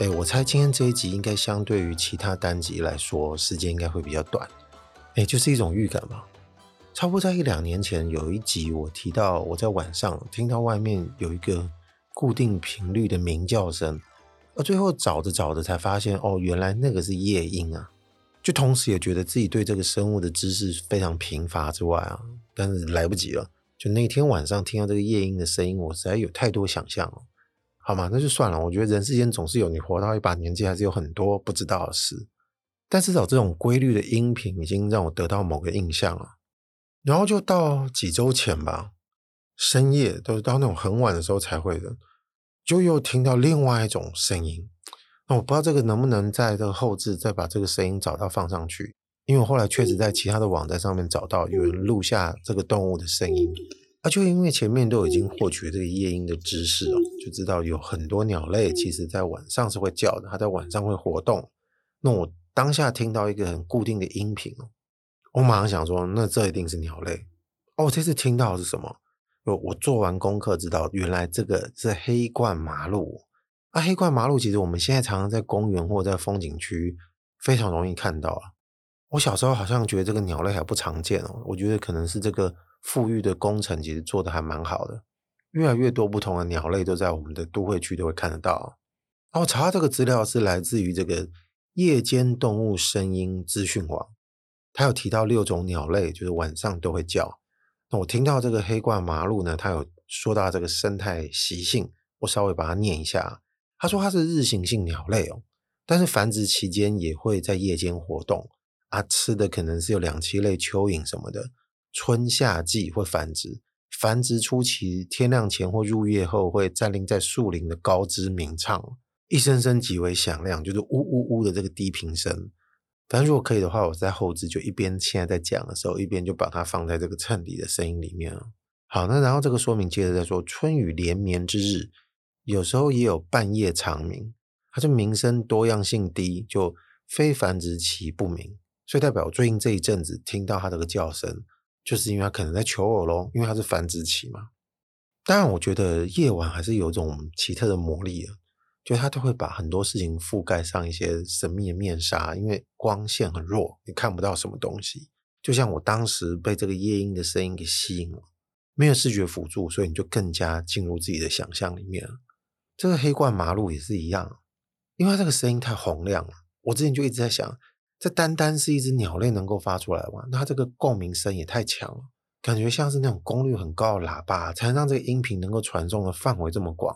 哎，我猜今天这一集应该相对于其他单集来说，时间应该会比较短。哎，就是一种预感嘛。差不多在一两年前，有一集我提到我在晚上听到外面有一个固定频率的鸣叫声，而最后找着找着才发现，哦，原来那个是夜莺啊。就同时也觉得自己对这个生物的知识非常贫乏之外啊，但是来不及了。就那天晚上听到这个夜莺的声音，我实在有太多想象了。好吗？那就算了。我觉得人世间总是有你活到一把年纪，还是有很多不知道的事。但至少这种规律的音频已经让我得到某个印象了。然后就到几周前吧，深夜都是到那种很晚的时候才会的，就又听到另外一种声音。那我不知道这个能不能在这个后置再把这个声音找到放上去，因为我后来确实在其他的网站上面找到有人录下这个动物的声音。啊，就因为前面都已经获取这个夜莺的知识哦，就知道有很多鸟类其实在晚上是会叫的，它在晚上会活动。那我当下听到一个很固定的音频哦，我马上想说，那这一定是鸟类。哦，这次听到的是什么？我做完功课知道，原来这个是黑冠麻鹭。啊，黑冠麻鹭其实我们现在常常在公园或在风景区非常容易看到啊。我小时候好像觉得这个鸟类还不常见哦，我觉得可能是这个。富裕的工程其实做得还蛮好的，越来越多不同的鸟类都在我们的都会区都会看得到。然后查到这个资料是来自于这个夜间动物声音资讯网，它有提到六种鸟类，就是晚上都会叫。那我听到这个黑冠麻鹭呢，它有说到这个生态习性，我稍微把它念一下。他说它是日行性鸟类哦，但是繁殖期间也会在夜间活动啊，吃的可能是有两栖类、蚯蚓什么的。春夏季会繁殖，繁殖初期天亮前或入夜后会占领在树林的高枝鸣唱，一声声极为响亮，就是呜呜呜的这个低频声。反正如果可以的话，我在后置就一边现在在讲的时候，一边就把它放在这个衬底的声音里面。好，那然后这个说明接着再说，春雨连绵之日，有时候也有半夜长鸣，它就鸣声多样性低，就非繁殖期不鸣，所以代表最近这一阵子听到它这个叫声。就是因为它可能在求偶咯，因为它是繁殖期嘛。当然，我觉得夜晚还是有一种奇特的魔力的，就它都会把很多事情覆盖上一些神秘的面纱，因为光线很弱，你看不到什么东西。就像我当时被这个夜莺的声音给吸引了，没有视觉辅助，所以你就更加进入自己的想象里面了。这个黑冠麻鹭也是一样，因为它这个声音太洪亮了，我之前就一直在想。这单单是一只鸟类能够发出来吗？那它这个共鸣声也太强了，感觉像是那种功率很高的喇叭，才能让这个音频能够传送的范围这么广，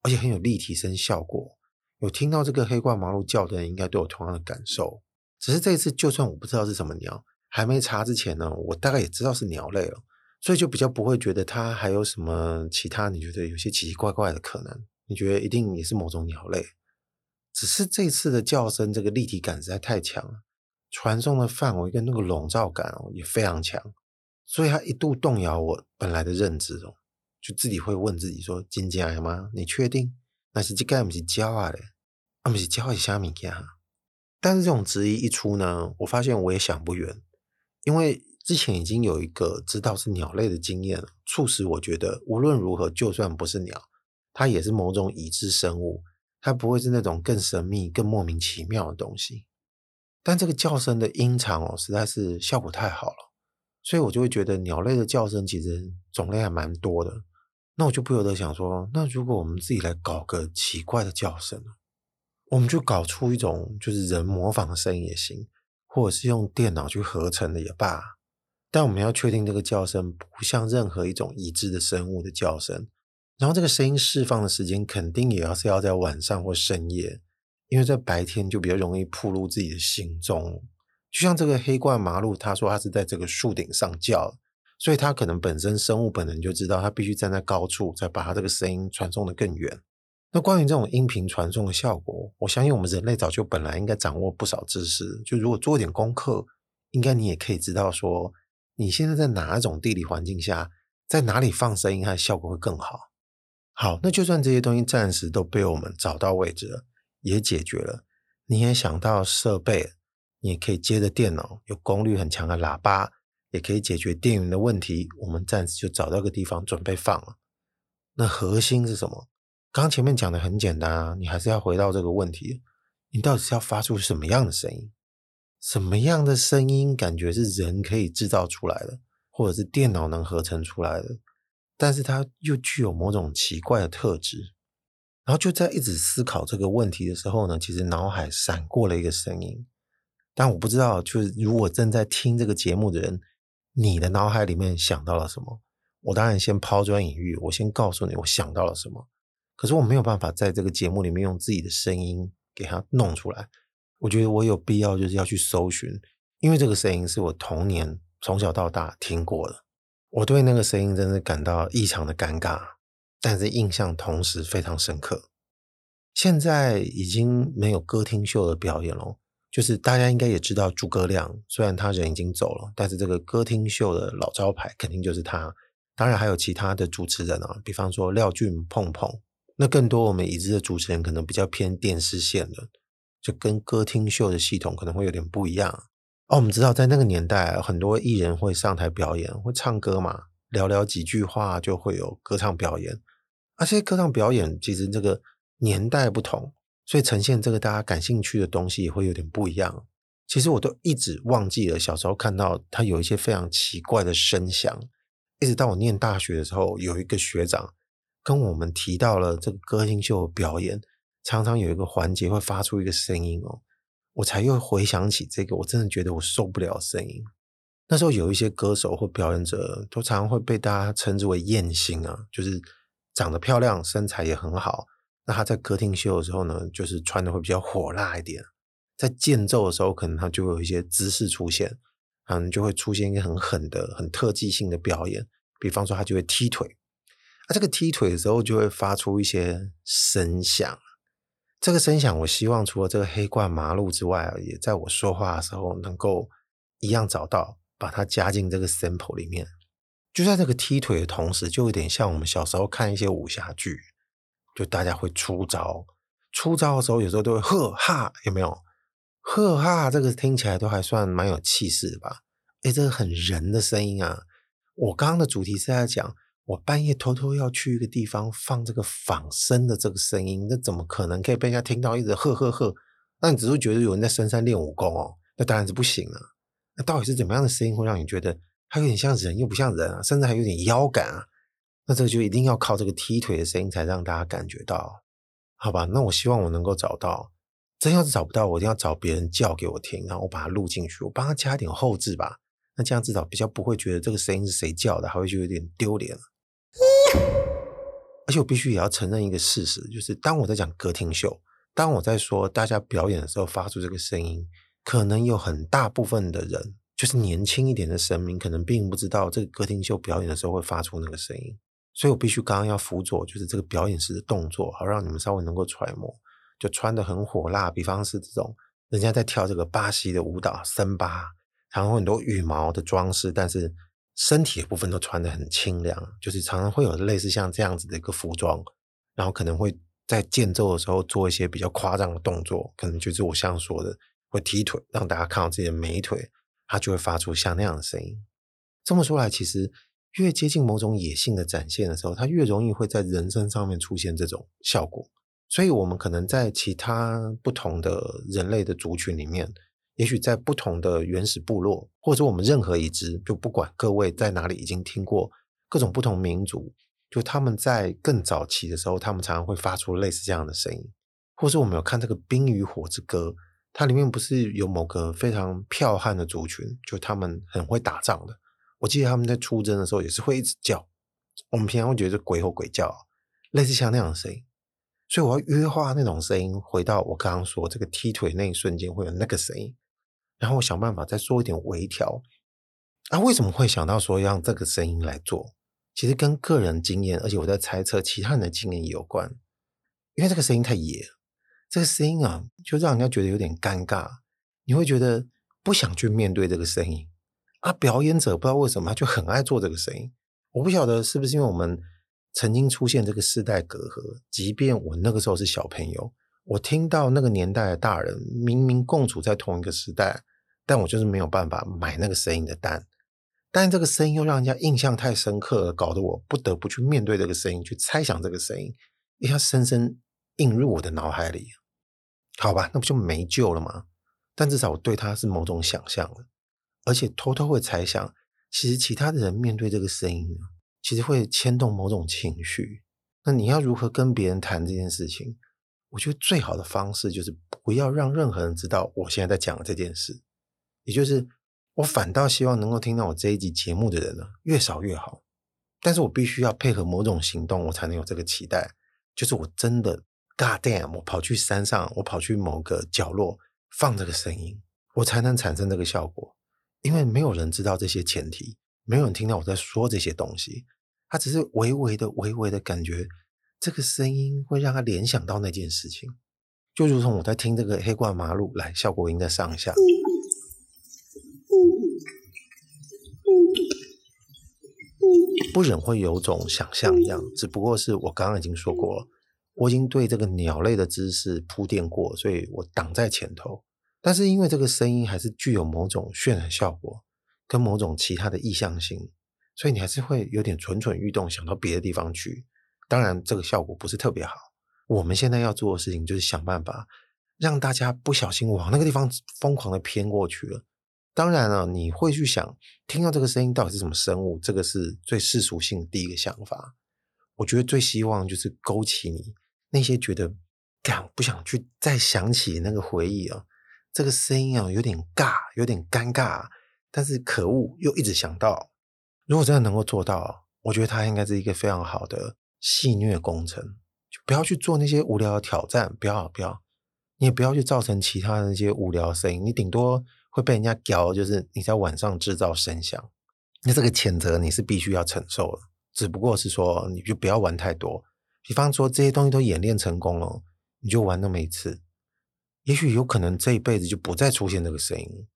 而且很有立体声效果。有听到这个黑冠麻鹭叫的人，应该都有同样的感受。只是这一次，就算我不知道是什么鸟，还没查之前呢，我大概也知道是鸟类了，所以就比较不会觉得它还有什么其他你觉得有些奇奇怪怪的可能。你觉得一定也是某种鸟类，只是这次的叫声这个立体感实在太强了。传送的范围跟那个笼罩感哦也非常强，所以他一度动摇我本来的认知哦，就自己会问自己说：“真假吗？你确定？那是这个不是鸟啊？啊不是鸟是虾米呀？”但是这种质疑一出呢，我发现我也想不远，因为之前已经有一个知道是鸟类的经验，促使我觉得无论如何，就算不是鸟，它也是某种已知生物，它不会是那种更神秘、更莫名其妙的东西。但这个叫声的音长哦，实在是效果太好了，所以我就会觉得鸟类的叫声其实种类还蛮多的。那我就不由得想说，那如果我们自己来搞个奇怪的叫声？我们就搞出一种就是人模仿的声音也行，或者是用电脑去合成的也罢。但我们要确定这个叫声不像任何一种已知的生物的叫声，然后这个声音释放的时间肯定也要是要在晚上或深夜。因为在白天就比较容易暴露自己的行踪，就像这个黑冠麻鹭，他说他是在这个树顶上叫，所以他可能本身生物本能就知道他必须站在高处，才把他这个声音传送得更远。那关于这种音频传送的效果，我相信我们人类早就本来应该掌握不少知识，就如果做一点功课，应该你也可以知道说，你现在在哪一种地理环境下，在哪里放声音，它的效果会更好。好，那就算这些东西暂时都被我们找到位置了，也解决了，你也想到设备，你也可以接着电脑，有功率很强的喇叭，也可以解决电源的问题。我们暂时就找到个地方准备放了。那核心是什么？刚前面讲的很简单啊，你还是要回到这个问题：你到底是要发出什么样的声音？什么样的声音感觉是人可以制造出来的，或者是电脑能合成出来的？但是它又具有某种奇怪的特质。然后就在一直思考这个问题的时候呢，其实脑海闪过了一个声音，但我不知道，就是如果正在听这个节目的人，你的脑海里面想到了什么？我当然先抛砖引玉，我先告诉你我想到了什么。可是我没有办法在这个节目里面用自己的声音给它弄出来。我觉得我有必要就是要去搜寻，因为这个声音是我童年从小到大听过的。我对那个声音真的感到异常的尴尬，但是印象同时非常深刻。现在已经没有歌厅秀的表演了，就是大家应该也知道诸葛亮，虽然他人已经走了，但是这个歌厅秀的老招牌肯定就是他。当然还有其他的主持人啊，比方说廖俊、碰碰。那更多我们已知的主持人可能比较偏电视线的，就跟歌厅秀的系统可能会有点不一样。哦，我们知道在那个年代，很多艺人会上台表演，会唱歌嘛，聊聊几句话就会有歌唱表演。而且歌唱表演其实这个年代不同，所以呈现这个大家感兴趣的东西也会有点不一样。其实我都一直忘记了小时候看到他有一些非常奇怪的声响，一直到我念大学的时候，有一个学长。跟我们提到了这个歌星秀的表演，常常有一个环节会发出一个声音哦，我才又回想起这个，我真的觉得我受不了声音。那时候有一些歌手或表演者，都常常会被大家称之为艳星啊，就是长得漂亮，身材也很好。那他在歌厅秀的时候呢，就是穿的会比较火辣一点，在间奏的时候，可能他就会有一些姿势出现，可能，就会出现一个很狠的、很特技性的表演，比方说他就会踢腿。那、啊、这个踢腿的时候就会发出一些声响，这个声响我希望除了这个黑冠麻鹿之外，也在我说话的时候能够一样找到，把它加进这个 sample 里面。就在这个踢腿的同时，就有点像我们小时候看一些武侠剧，就大家会出招，出招的时候有时候都会呵哈，有没有？呵哈，这个听起来都还算蛮有气势的吧？诶，这个很人的声音啊！我刚刚的主题是在讲。我半夜偷偷要去一个地方放这个仿生的这个声音，那怎么可能可以被人家听到一直呵呵呵？那你只会觉得有人在深山练武功哦，那当然是不行了。那到底是怎么样的声音会让你觉得它有点像人又不像人啊，甚至还有点妖感啊？那这个就一定要靠这个踢腿的声音才让大家感觉到，好吧？那我希望我能够找到，真要是找不到，我一定要找别人叫给我听，然后我把它录进去，我帮他加一点后置吧。那这样至少比较不会觉得这个声音是谁叫的，还会就有点丢脸。而且我必须也要承认一个事实，就是当我在讲歌厅秀，当我在说大家表演的时候发出这个声音，可能有很大部分的人，就是年轻一点的神明，可能并不知道这个歌厅秀表演的时候会发出那个声音。所以我必须刚刚要辅佐，就是这个表演时的动作，好让你们稍微能够揣摩。就穿得很火辣，比方是这种人家在跳这个巴西的舞蹈森巴，然后很多羽毛的装饰，但是。身体的部分都穿得很清凉，就是常常会有类似像这样子的一个服装，然后可能会在间奏的时候做一些比较夸张的动作，可能就是我像说的会踢腿，让大家看到自己的美腿，它就会发出像那样的声音。这么说来，其实越接近某种野性的展现的时候，它越容易会在人身上面出现这种效果。所以，我们可能在其他不同的人类的族群里面。也许在不同的原始部落，或者我们任何一支，就不管各位在哪里已经听过各种不同民族，就他们在更早期的时候，他们常常会发出类似这样的声音。或者我们有看这个《冰与火之歌》，它里面不是有某个非常剽悍的族群，就他们很会打仗的。我记得他们在出征的时候也是会一直叫，我们平常会觉得鬼吼鬼叫，类似像那样的声音。所以我要约化那种声音，回到我刚刚说这个踢腿那一瞬间会有那个声音。然后我想办法再做一点微调。啊，为什么会想到说让这个声音来做？其实跟个人经验，而且我在猜测其他人的经验也有关。因为这个声音太野，这个声音啊，就让人家觉得有点尴尬。你会觉得不想去面对这个声音啊。表演者不知道为什么他就很爱做这个声音，我不晓得是不是因为我们曾经出现这个世代隔阂，即便我那个时候是小朋友，我听到那个年代的大人明明共处在同一个时代，但我就是没有办法买那个声音的单。但这个声音又让人家印象太深刻了，搞得我不得不去面对这个声音，去猜想这个声音，一下深深印入我的脑海里。好吧，那不就没救了吗？但至少我对他是某种想象了，而且偷偷会猜想，其实其他的人面对这个声音，其实会牵动某种情绪。那你要如何跟别人谈这件事情？我觉得最好的方式就是不要让任何人知道我现在在讲这件事，也就是。我反倒希望能够听到我这一集节目的人呢，越少越好。但是我必须要配合某种行动，我才能有这个期待。就是我真的，God damn，我跑去山上，我跑去某个角落放这个声音，我才能产生这个效果。因为没有人知道这些前提，没有人听到我在说这些东西，他只是微微的、微微的感觉，这个声音会让他联想到那件事情，就如同我在听这个黑挂马路来效果音的上下。不忍会有种想象一样，只不过是我刚刚已经说过了，我已经对这个鸟类的知识铺垫过，所以我挡在前头。但是因为这个声音还是具有某种渲染效果，跟某种其他的意向性，所以你还是会有点蠢蠢欲动，想到别的地方去。当然，这个效果不是特别好。我们现在要做的事情就是想办法让大家不小心往那个地方疯狂的偏过去了。当然了，你会去想，听到这个声音到底是什么生物？这个是最世俗性的第一个想法。我觉得最希望就是勾起你那些觉得，干不想去再想起那个回忆啊。这个声音啊，有点尬，有点尴尬，但是可恶，又一直想到。如果真的能够做到，我觉得它应该是一个非常好的戏谑工程。就不要去做那些无聊的挑战，不要不要，你也不要去造成其他那些无聊声音，你顶多。会被人家屌，就是你在晚上制造声响，那这个谴责你是必须要承受的。只不过是说，你就不要玩太多。比方说这些东西都演练成功了，你就玩那么一次，也许有可能这一辈子就不再出现这个声音。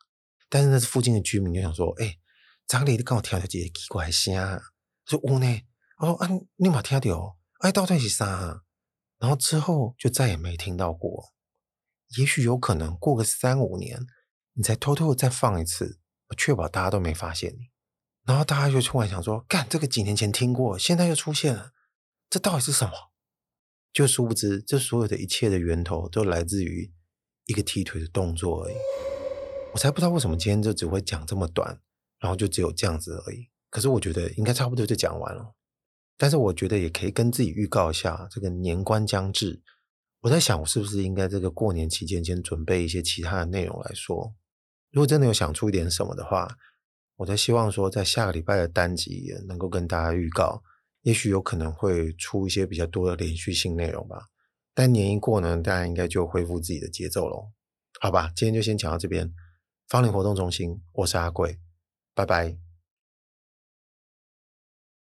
但是那是附近的居民就想说：“哎、欸，张力，你跟我调调这些奇怪声啊？”说：“我呢？”我说：“啊，你嘛听到？哎，到底是啥？”然后之后就再也没听到过。也许有可能过个三五年。你再偷偷的再放一次，我确保大家都没发现你，然后大家就突然想说：“干，这个几年前听过，现在又出现了，这到底是什么？”就殊不知，这所有的一切的源头都来自于一个踢腿的动作而已。我才不知道为什么今天就只会讲这么短，然后就只有这样子而已。可是我觉得应该差不多就讲完了。但是我觉得也可以跟自己预告一下，这个年关将至，我在想，我是不是应该这个过年期间先准备一些其他的内容来说。如果真的有想出一点什么的话，我在希望说，在下个礼拜的单集也能够跟大家预告，也许有可能会出一些比较多的连续性内容吧。但年一过呢，大家应该就恢复自己的节奏喽。好吧，今天就先讲到这边。芳邻活动中心，我是阿贵，拜拜。